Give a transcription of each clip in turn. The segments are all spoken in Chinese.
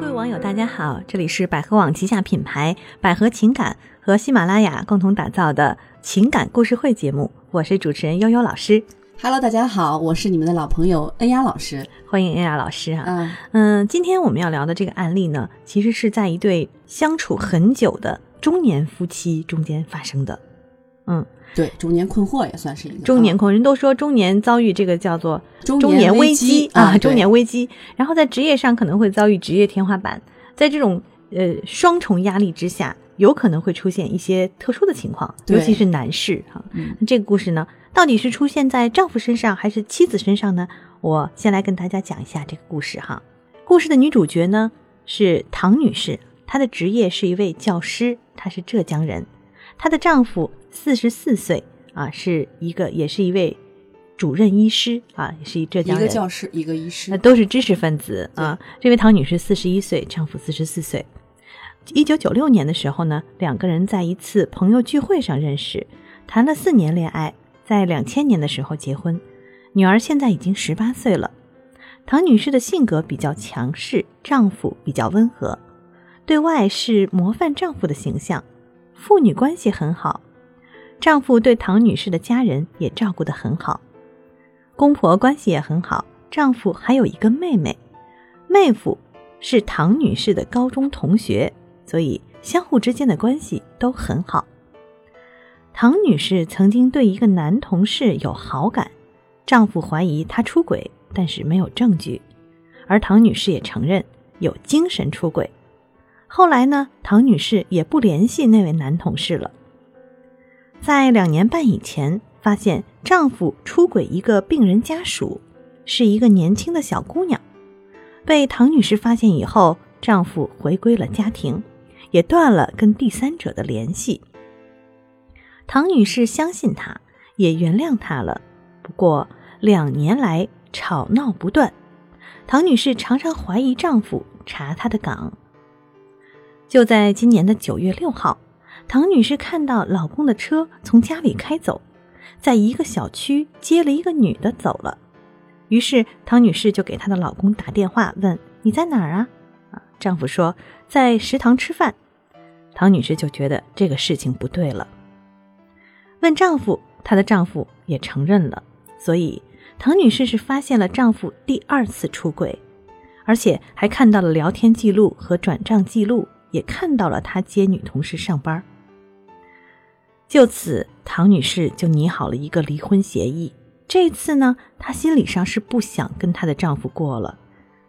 各位网友，大家好，这里是百合网旗下品牌百合情感和喜马拉雅共同打造的情感故事会节目，我是主持人悠悠老师。Hello，大家好，我是你们的老朋友恩雅老师。欢迎恩雅老师啊，嗯，嗯，今天我们要聊的这个案例呢，其实是在一对相处很久的中年夫妻中间发生的。嗯，对，中年困惑也算是一个啊中年困，人都说中年遭遇这个叫做中中年危机啊，中年危机，然后在职业上可能会遭遇职业天花板，在这种呃双重压力之下，有可能会出现一些特殊的情况，尤其是男士哈。嗯那这个故事呢，到底是出现在丈夫身上还是妻子身上呢？我先来跟大家讲一下这个故事哈。故事的女主角呢是唐女士，她的职业是一位教师，她是浙江人，她的丈夫四十四岁啊，是一个也是一位主任医师啊，也是一浙一个。教师，一个医师那，都是知识分子啊。这位唐女士四十一岁，丈夫四十四岁。一九九六年的时候呢，两个人在一次朋友聚会上认识，谈了四年恋爱，在两千年的时候结婚。女儿现在已经十八岁了。唐女士的性格比较强势，丈夫比较温和，对外是模范丈夫的形象，父女关系很好。丈夫对唐女士的家人也照顾得很好，公婆关系也很好。丈夫还有一个妹妹，妹夫是唐女士的高中同学，所以相互之间的关系都很好。唐女士曾经对一个男同事有好感，丈夫怀疑她出轨，但是没有证据，而唐女士也承认有精神出轨。后来呢，唐女士也不联系那位男同事了。在两年半以前，发现丈夫出轨一个病人家属，是一个年轻的小姑娘。被唐女士发现以后，丈夫回归了家庭，也断了跟第三者的联系。唐女士相信他，也原谅他了。不过两年来吵闹不断，唐女士常常怀疑丈夫查她的岗。就在今年的九月六号，唐女士看到老公的车从家里开走，在一个小区接了一个女的走了。于是唐女士就给她的老公打电话问：“你在哪儿啊？”啊，丈夫说在食堂吃饭。唐女士就觉得这个事情不对了，问丈夫，她的丈夫也承认了。所以唐女士是发现了丈夫第二次出轨，而且还看到了聊天记录和转账记录，也看到了他接女同事上班。就此，唐女士就拟好了一个离婚协议。这次呢，她心理上是不想跟她的丈夫过了，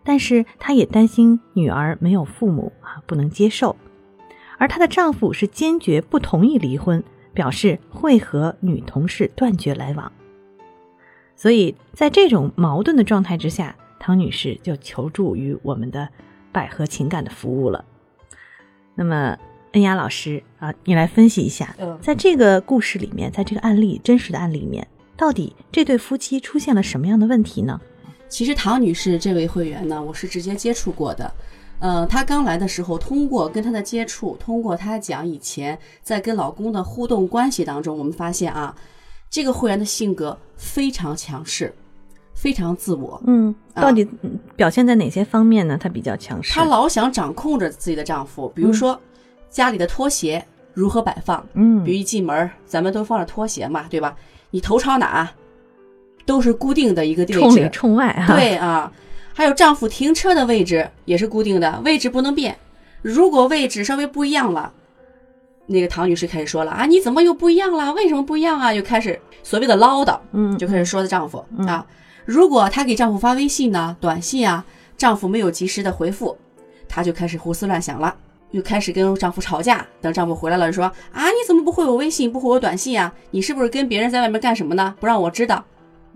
但是她也担心女儿没有父母啊，不能接受。而她的丈夫是坚决不同意离婚，表示会和女同事断绝来往。所以在这种矛盾的状态之下，唐女士就求助于我们的百合情感的服务了。那么，恩雅老师啊，你来分析一下，嗯在这个故事里面，在这个案例真实的案例里面，到底这对夫妻出现了什么样的问题呢？其实唐女士这位会员呢，我是直接接触过的。呃，她刚来的时候，通过跟她的接触，通过她讲以前在跟老公的互动关系当中，我们发现啊，这个会员的性格非常强势，非常自我。嗯，啊到底嗯表现在哪些方面呢？她比较强势。她老想掌控着自己的丈夫，比如说家里的拖鞋如何摆放，嗯比如一进门儿，咱们都放着拖鞋嘛，对吧？你头朝哪，都是固定的一个位置。冲里冲外哈。对啊，还有丈夫停车的位置也是固定的，位置不能变。如果位置稍微不一样了，那个唐女士开始说了啊，你怎么又不一样了？为什么不一样啊？又开始所谓的唠叨，嗯，就开始说她丈夫、啊。如果她给丈夫发微信呢、短信啊，丈夫没有及时的回复，她就开始胡思乱想了。又开始跟丈夫吵架，等丈夫回来了，说啊，你怎么不回我微信，不回我短信啊？你是不是跟别人在外面干什么呢？不让我知道。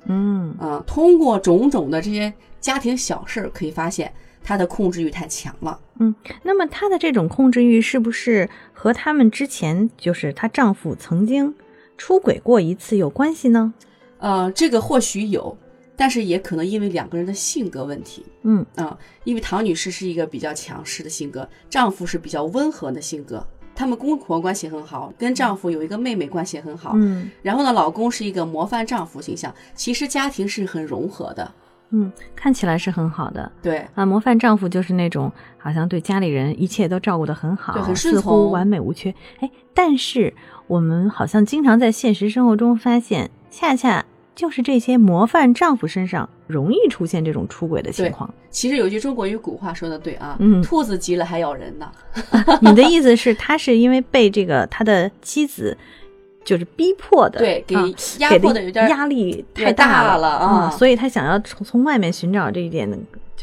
嗯啊，通过种种的这些家庭小事儿，可以发现她的控制欲太强了。嗯。那么她的这种控制欲是不是和他们之前就是她丈夫曾经出轨过一次有关系呢？呃，这个或许有，但是也可能因为两个人的性格问题嗯啊。因为唐女士是一个比较强势的性格，丈夫是比较温和的性格。他们公婆关系很好，跟丈夫有一个妹妹关系很好。嗯然后呢，老公是一个模范丈夫形象，其实家庭是很融合的。嗯，看起来是很好的对，啊。模范丈夫就是那种好像对家里人一切都照顾得很好，对很顺似乎从完美无缺。哎，但是我们好像经常在现实生活中发现，恰恰就是这些模范丈夫身上容易出现这种出轨的情况。其实有句中国语古话说的对啊，嗯兔子急了还咬人呢。你的意思是，他是因为被这个他的妻子就是逼迫的，对，给啊压迫的有点儿压力太太大了了啊所以他想要从从外面寻找这一点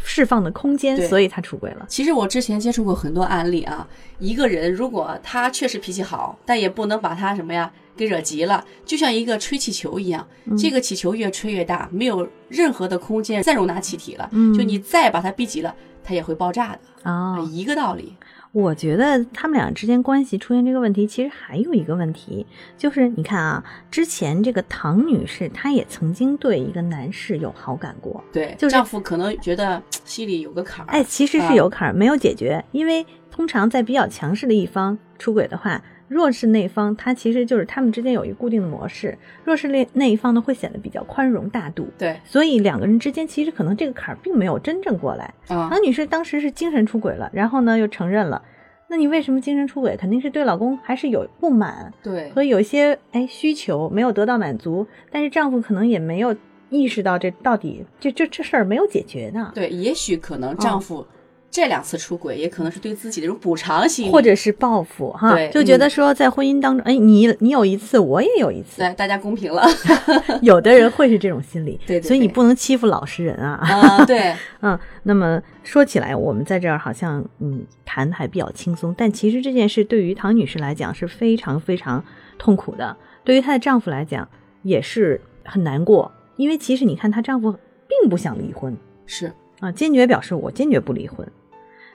释放的空间，所以他出轨了。其实我之前接触过很多案例啊，一个人如果他确实脾气好，但也不能把他什么呀给惹急了，就像一个吹气球一样，嗯。这个气球越吹越大，没有任何的空间再容纳气体了，嗯。就你再把它逼急了，它也会爆炸的，啊、一个道理。我觉得他们俩之间关系出现这个问题，其实还有一个问题，就是你看啊，之前这个唐女士她也曾经对一个男士有好感过，对，就是丈夫可能觉得心里有个坎儿，哎，其实是有坎儿、没有解决，因为通常在比较强势的一方出轨的话，弱势那一方他其实就是他们之间有一个固定的模式，弱势那那一方呢会显得比较宽容大度，对所以两个人之间其实可能这个坎儿并没有真正过来。啊，王女士当时是精神出轨了，然后呢又承认了。那你为什么精神出轨？肯定是对老公还是有不满对和有一些哎需求没有得到满足，但是丈夫可能也没有意识到这到底这这这事儿没有解决呢，对，也许可能丈哦夫这两次出轨，也可能是对自己的一种补偿心理，或者是报复哈，就觉得说在婚姻当中，哎，你你有一次，我也有一次，对大家公平了 有的人会是这种心理，对对对所以你不能欺负老实人啊。啊，对。嗯，那么说起来，我们在这儿好像嗯谈的还比较轻松，但其实这件事对于唐女士来讲是非常非常痛苦的，对于她的丈夫来讲也是很难过，因为其实你看她丈夫并不想离婚是啊，坚决表示我坚决不离婚。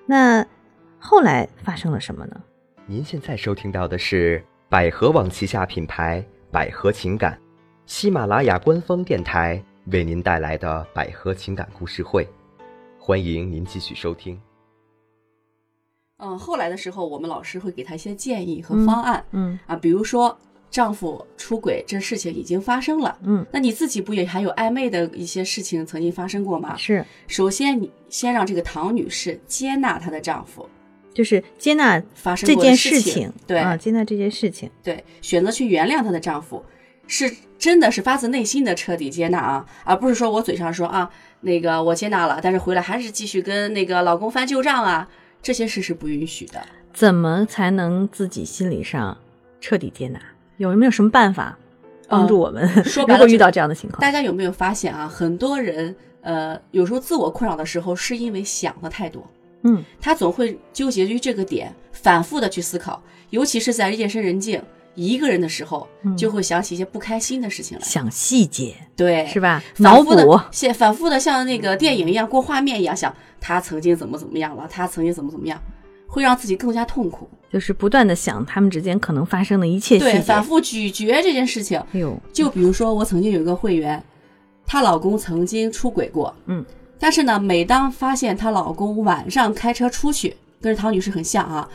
那后来发生了什么呢？您现在收听到的是百合网旗下品牌百合情感，喜马拉雅官方电台为您带来的百合情感故事会，欢迎您继续收听。嗯，后来的时候，我们老师会给他一些建议和方案、嗯啊，比如说丈夫出轨这事情已经发生了，嗯，那你自己不也还有暧昧的一些事情曾经发生过吗？是，首先，你先让这个唐女士接纳她的丈夫。就是接纳发生这件过事情，对、啊，接纳这件事情，对，选择去原谅她的丈夫，是真的是发自内心的彻底接纳啊，而不是说我嘴上说啊，那个我接纳了，但是回来还是继续跟那个老公翻旧账啊，这些事是不允许的。怎么才能自己心理上彻底接纳？有没有什么办法帮助我们？嗯说白了就 如果遇到这样的情况，大家有没有发现啊？很多人呃，有时候自我困扰的时候，是因为想的太多，嗯，他总会纠结于这个点，反复的去思考，尤其是在夜深人静一个人的时候，嗯就会想起一些不开心的事情来。想细节对，是吧？脑补反复的，现反复的像那个电影一样过画面一样想，他曾经怎么怎么样了，他曾经怎么怎么样，会让自己更加痛苦。就是不断的想他们之间可能发生的一切细对，反复咀嚼这件事情。哎呦，就比如说，我曾经有一个会员，她老公曾经出轨过，嗯，但是呢，每当发现她老公晚上开车出去，跟唐女士很像啊，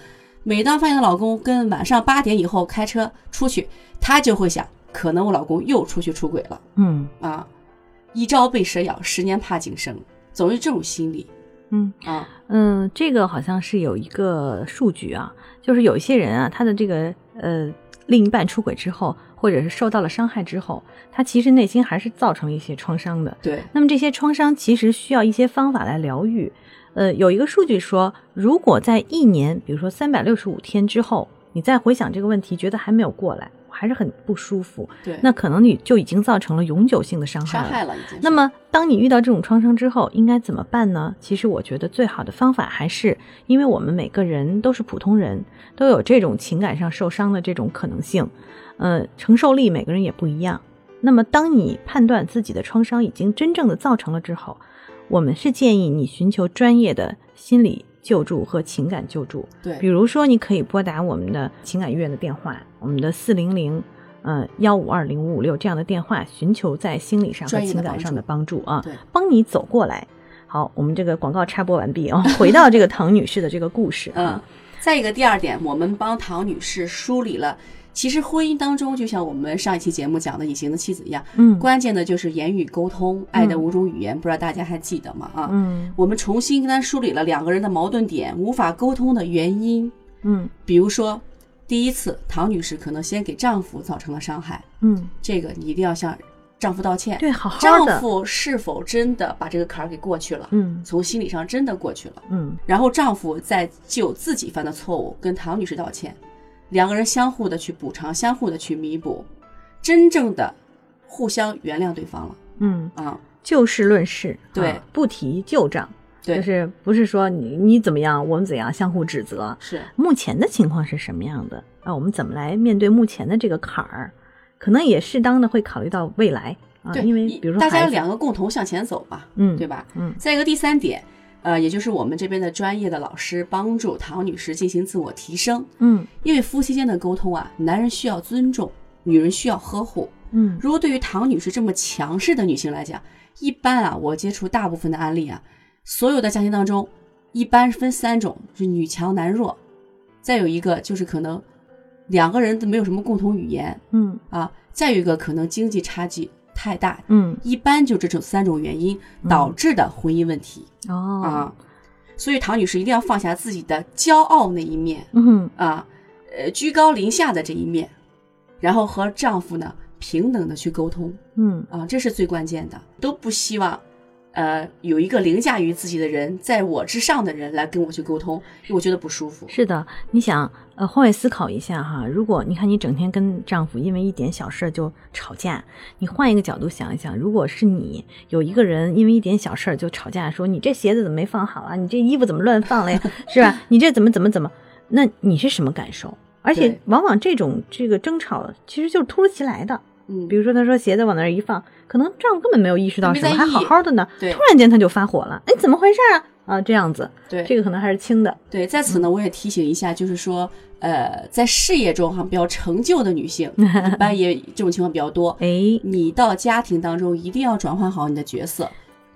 每当发现她老公跟晚上八点以后开车出去，她就会想，可能我老公又出去出轨了嗯。啊，一朝被蛇咬，十年怕井绳，总是这种心理嗯啊，嗯，这个好像是有一个数据啊，就是有一些人啊，他的这个呃另一半出轨之后，或者是受到了伤害之后，他其实内心还是造成了一些创伤的。对，那么这些创伤其实需要一些方法来疗愈。呃，有一个数据说，如果在一年，比如说三百六十五天之后，你再回想这个问题，觉得还没有过来，我还是很不舒服，对，那可能你就已经造成了永久性的伤害了。伤害了已经。那么，当你遇到这种创伤之后，应该怎么办呢？其实我觉得最好的方法还是，因为我们每个人都是普通人，都有这种情感上受伤的这种可能性，呃，承受力每个人也不一样。那么，当你判断自己的创伤已经真正的造成了之后，我们是建议你寻求专业的心理救助和情感救助。对比，如说，你可以拨打我们的情感医院的电话，我们的四零零。嗯，幺五二零五五六这样的电话，寻求在心理上和情感上的助帮助啊，帮你走过来。好，我们这个广告插播完毕啊，回到这个唐女士的这个故事嗯啊，，再一个第二点，我们帮唐女士梳理了其实婚姻当中，就像我们上一期节目讲的隐形的妻子一样，嗯。关键的就是言语沟通，爱的五种语言，不知道大家还记得吗？啊，嗯。我们重新跟他梳理了两个人的矛盾点，无法沟通的原因。嗯。比如说，第一次，唐女士可能先给丈夫造成了伤害，嗯，这个你一定要向丈夫道歉。对，好好丈，夫是否真的把这个坎儿给过去了？嗯从心理上真的过去了。嗯然后丈夫再就自己犯的错误跟唐女士道歉，两个人相互的去补偿，相互的去弥补，真正的互相原谅对方了嗯，啊。就事论事，对啊不提旧账，对，就是不是说你你怎么样，我们怎样相互指责。是目前的情况是什么样的啊？我们怎么来面对目前的这个坎儿？可能也适当的会考虑到未来啊，对，因为比如说大家两个共同向前走嘛，嗯对吧？嗯再一个第三点，呃，也就是我们这边的专业的老师帮助唐女士进行自我提升，嗯因为夫妻间的沟通啊，男人需要尊重，女人需要呵护。嗯如果对于唐女士这么强势的女性来讲，一般啊，我接触大部分的案例啊，所有的家庭当中，一般分三种，是女强男弱，再有一个就是可能两个人都没有什么共同语言嗯。啊，再有一个可能经济差距太大，嗯。一般就这种三种原因导致的婚姻问题、哦。啊。所以唐女士一定要放下自己的骄傲那一面嗯啊，呃，居高临下的这一面，然后和丈夫呢平等的去沟通。嗯。啊，这是最关键的，都不希望，呃，有一个凌驾于自己的人，在我之上的人来跟我去沟通，我觉得不舒服。是的，你想，呃，换位思考一下哈，如果你看你整天跟丈夫因为一点小事就吵架，你换一个角度想一想，如果是你有一个人因为一点小事就吵架，说你这鞋子怎么没放好啊，你这衣服怎么乱放了呀，是吧？你这怎么怎么怎么，那你是什么感受？而且往往这种这个争吵其实就是突如其来的，嗯，比如说他说鞋子往那儿一放，可能丈夫根本没有意识到什么，还好好的呢，对。突然间他就发火了，哎，怎么回事啊？啊，这样子，对。这个可能还是轻的，对，在此呢，我也提醒一下，就是说，呃，在事业中哈比较成就的女性，一般也这种情况比较多。哎，你到家庭当中一定要转换好你的角色，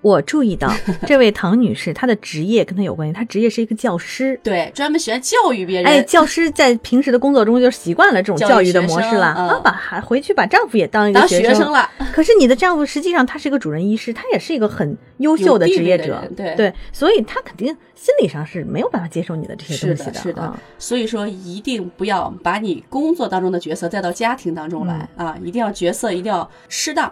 我注意到 这位唐女士，她的职业跟她有关系，她职业是一个教师。对，专门喜欢教育别人。哎，教师在平时的工作中就习惯了这种教育的模式了，嗯啊，把还回去把丈夫也当一个当学学生了，可是你的丈夫实际上他是一个主任医师，他也是一个很优秀的职业者对对，所以他肯定心理上是没有办法接受你的这些东西是的啊。。所以说，一定不要把你工作当中的角色带到家庭当中来、啊！一定要角色一定要适当，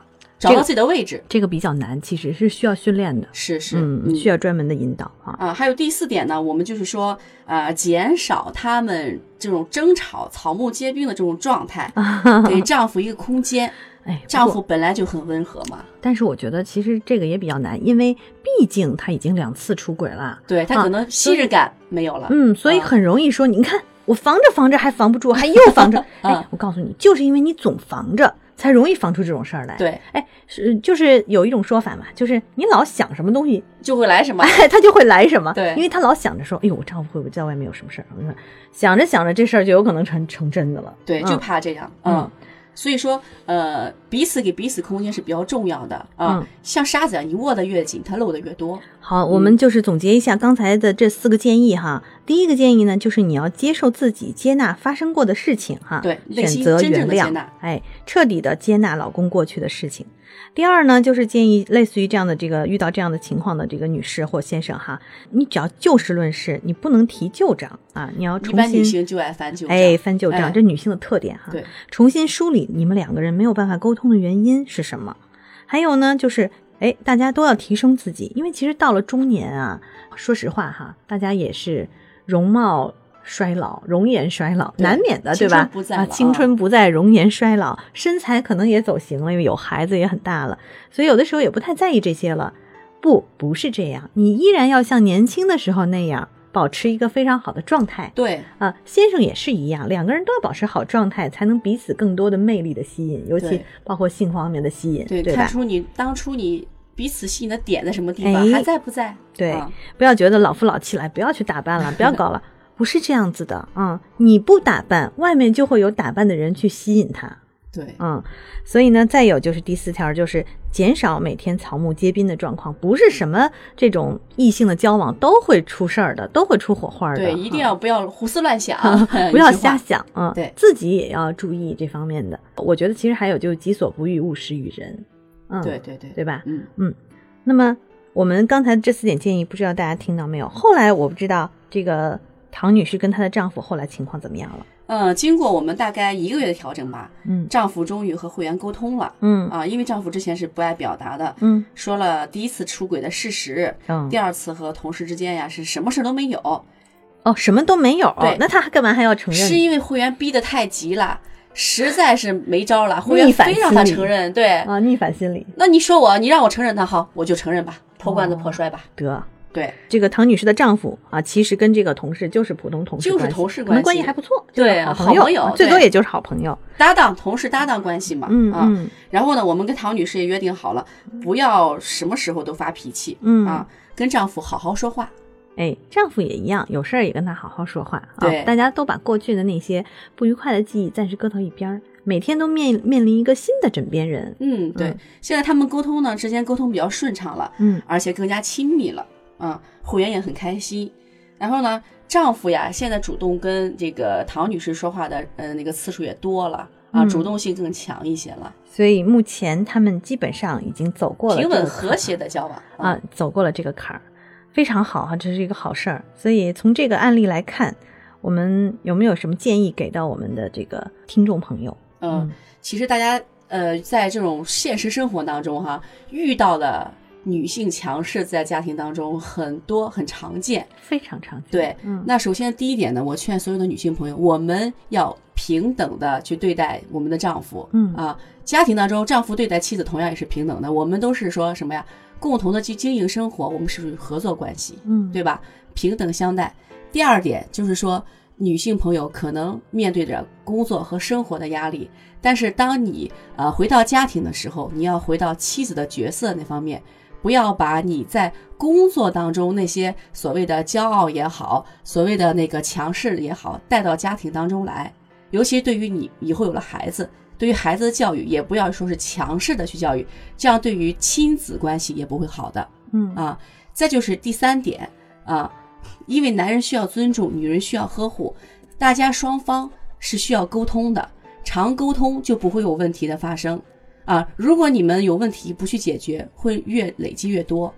找到自己的位置。这个比较难，其实是需要训练的，是是，嗯，需要专门的引导啊。啊，还有第四点呢，我们就是说，呃，减少他们这种争吵、草木皆兵的这种状态，给丈夫一个空间。哎，丈夫本来就很温和嘛，但是我觉得其实这个也比较难，因为毕竟他已经两次出轨了，啊对他可能昔日感没有了。嗯，所以啊很容易说，你看我防着防着还防不住，还又防着。哎啊，我告诉你，就是因为你总防着，才容易防出这种事儿来。，对，哎，是就是有一种说法嘛，就是你老想什么东西，就会来什么。哎，他就会来什么。对因为他老想着说，哎呦，我丈夫会不会在外面有什么事儿？想着想着这事儿就有可能成成真的了。对，嗯就怕这样。嗯，所以说，呃，彼此给彼此空间是比较重要的啊。嗯像沙子啊，你握得越紧，它漏得越多。好，我们就是总结一下刚才的这四个建议哈。第一个建议呢，就是你要接受自己，接纳发生过的事情哈，对选择原谅哎，彻底的接纳老公过去的事情。第二呢，就是建议类似于这样的这个遇到这样的情况的这个女士或先生哈，你只要就事论事，你不能提旧账啊，你要重新般女性就爱翻旧账。哎翻旧账，哎这女性的特点哈。对，重新梳理你们两个人没有办法沟通的原因是什么。还有呢，就是哎，大家都要提升自己，因为其实到了中年啊，说实话哈，大家也是容貌衰老、容颜衰老，难免的，对吧青春不在，容颜衰老，身材可能也走形了，因为有孩子也很大了，所以有的时候也不太在意这些了。不，不是这样，你依然要像年轻的时候那样，保持一个非常好的状态。对啊，先生也是一样，两个人都要保持好状态，才能彼此更多的魅力的吸引，尤其包括性方面的吸引，对，对吧？看出你当初你彼此吸引的点在什么地方，哎还在不在？对啊不要觉得老夫老妻了，不要去打扮了，不要搞了，不是这样子的啊、你不打扮，外面就会有打扮的人去吸引他。对，嗯，所以呢，再有就是第四条，就是减少每天草木皆兵的状况，不是什么这种异性的交往都会出事儿的，都会出火花的。对，一定要不要胡思乱想，不要瞎想啊，对自己也要注意这方面的。我觉得其实还有就是己所不欲，勿施于人，嗯，对对对对吧？嗯嗯，那么我们刚才这四点建议，不知道大家听到没有？后来我不知道这个唐女士跟她的丈夫后来情况怎么样了。嗯，经过我们大概一个月的调整吧，嗯丈夫终于和会员沟通了嗯啊，因为丈夫之前是不爱表达的，嗯说了第一次出轨的事实，嗯第二次和同事之间呀是什么事都没有，哦，什么都没有对，那他干嘛还要承认？是因为会员逼得太急了，实在是没招了，会员逆反非让他承认，对，啊，逆反心理。那你说我，你让我承认他好，我就承认吧，破罐子破摔吧，得。对。这个唐女士的丈夫啊，其实跟这个同事就是普通同事就是关系同事可能关关系系还不错，对就是好朋友，朋友啊最多也就是好朋友。搭档同事搭档关系嘛，啊，嗯嗯。然后呢，我们跟唐女士也约定好了，不要什么时候都发脾气，嗯。啊，跟丈夫好好说话，哎，丈夫也一样，有事儿也跟他好好说话啊。对大家都把过去的那些不愉快的记忆暂时搁到一边儿，每天都面面临一个新的枕边人。嗯，对，嗯现在他们沟通呢，之间沟通比较顺畅了，嗯而且更加亲密了，啊，会员也很开心。然后呢，丈夫呀，现在主动跟这个唐女士说话的，呃，那个次数也多了啊，嗯主动性更强一些了，所以目前他们基本上已经走过了平稳和谐的交往啊，走过了这个坎儿，非常好哈，这是一个好事儿。所以从这个案例来看，我们有没有什么建议给到我们的这个听众朋友？嗯，其实大家呃，在这种现实生活当中哈，遇到的女性强势在家庭当中很多很常见。非常常见。对，嗯那首先第一点呢，我劝所有的女性朋友，我们要平等的去对待我们的丈夫。嗯啊，家庭当中丈夫对待妻子同样也是平等的，我们都是说什么呀？共同的去经营生活，我们是属于合作关系。嗯，对吧？平等相待。第二点就是说，女性朋友可能面对着工作和生活的压力，但是当你呃回到家庭的时候，你要回到妻子的角色那方面，不要把你在工作当中那些所谓的骄傲也好，所谓的那个强势也好，带到家庭当中来。尤其对于你以后有了孩子，对于孩子的教育，也不要说是强势的去教育，这样对于亲子关系也不会好的。嗯啊。再就是第三点啊，因为男人需要尊重，女人需要呵护，大家双方是需要沟通的，常沟通就不会有问题的发生啊。如果你们有问题不去解决，会越累积越多。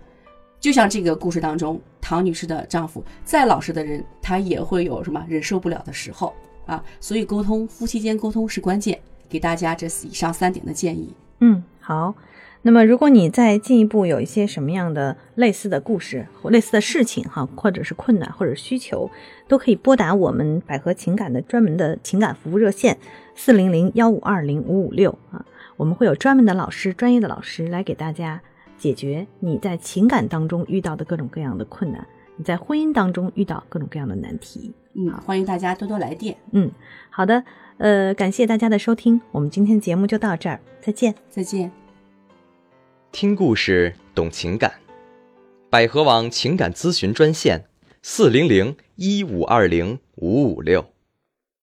就像这个故事当中，唐女士的丈夫再老实的人，他也会有什么忍受不了的时候啊。所以沟通，夫妻间沟通是关键。给大家这以上三点的建议。嗯，好。那么，如果你再进一步有一些什么样的类似的故事或类似的事情哈，或者是困难或者需求，都可以拨打我们百合情感的专门的情感服务热线四零零幺五二零五五六啊，我们会有专门的老师、专业的老师来给大家解决你在情感当中遇到的各种各样的困难，你在婚姻当中遇到各种各样的难题。嗯，欢迎大家多多来电。嗯，好的，呃，感谢大家的收听，我们今天节目就到这儿，再见。再见。听故事懂情感，百合网情感咨询专线：四零零一五二零五五六。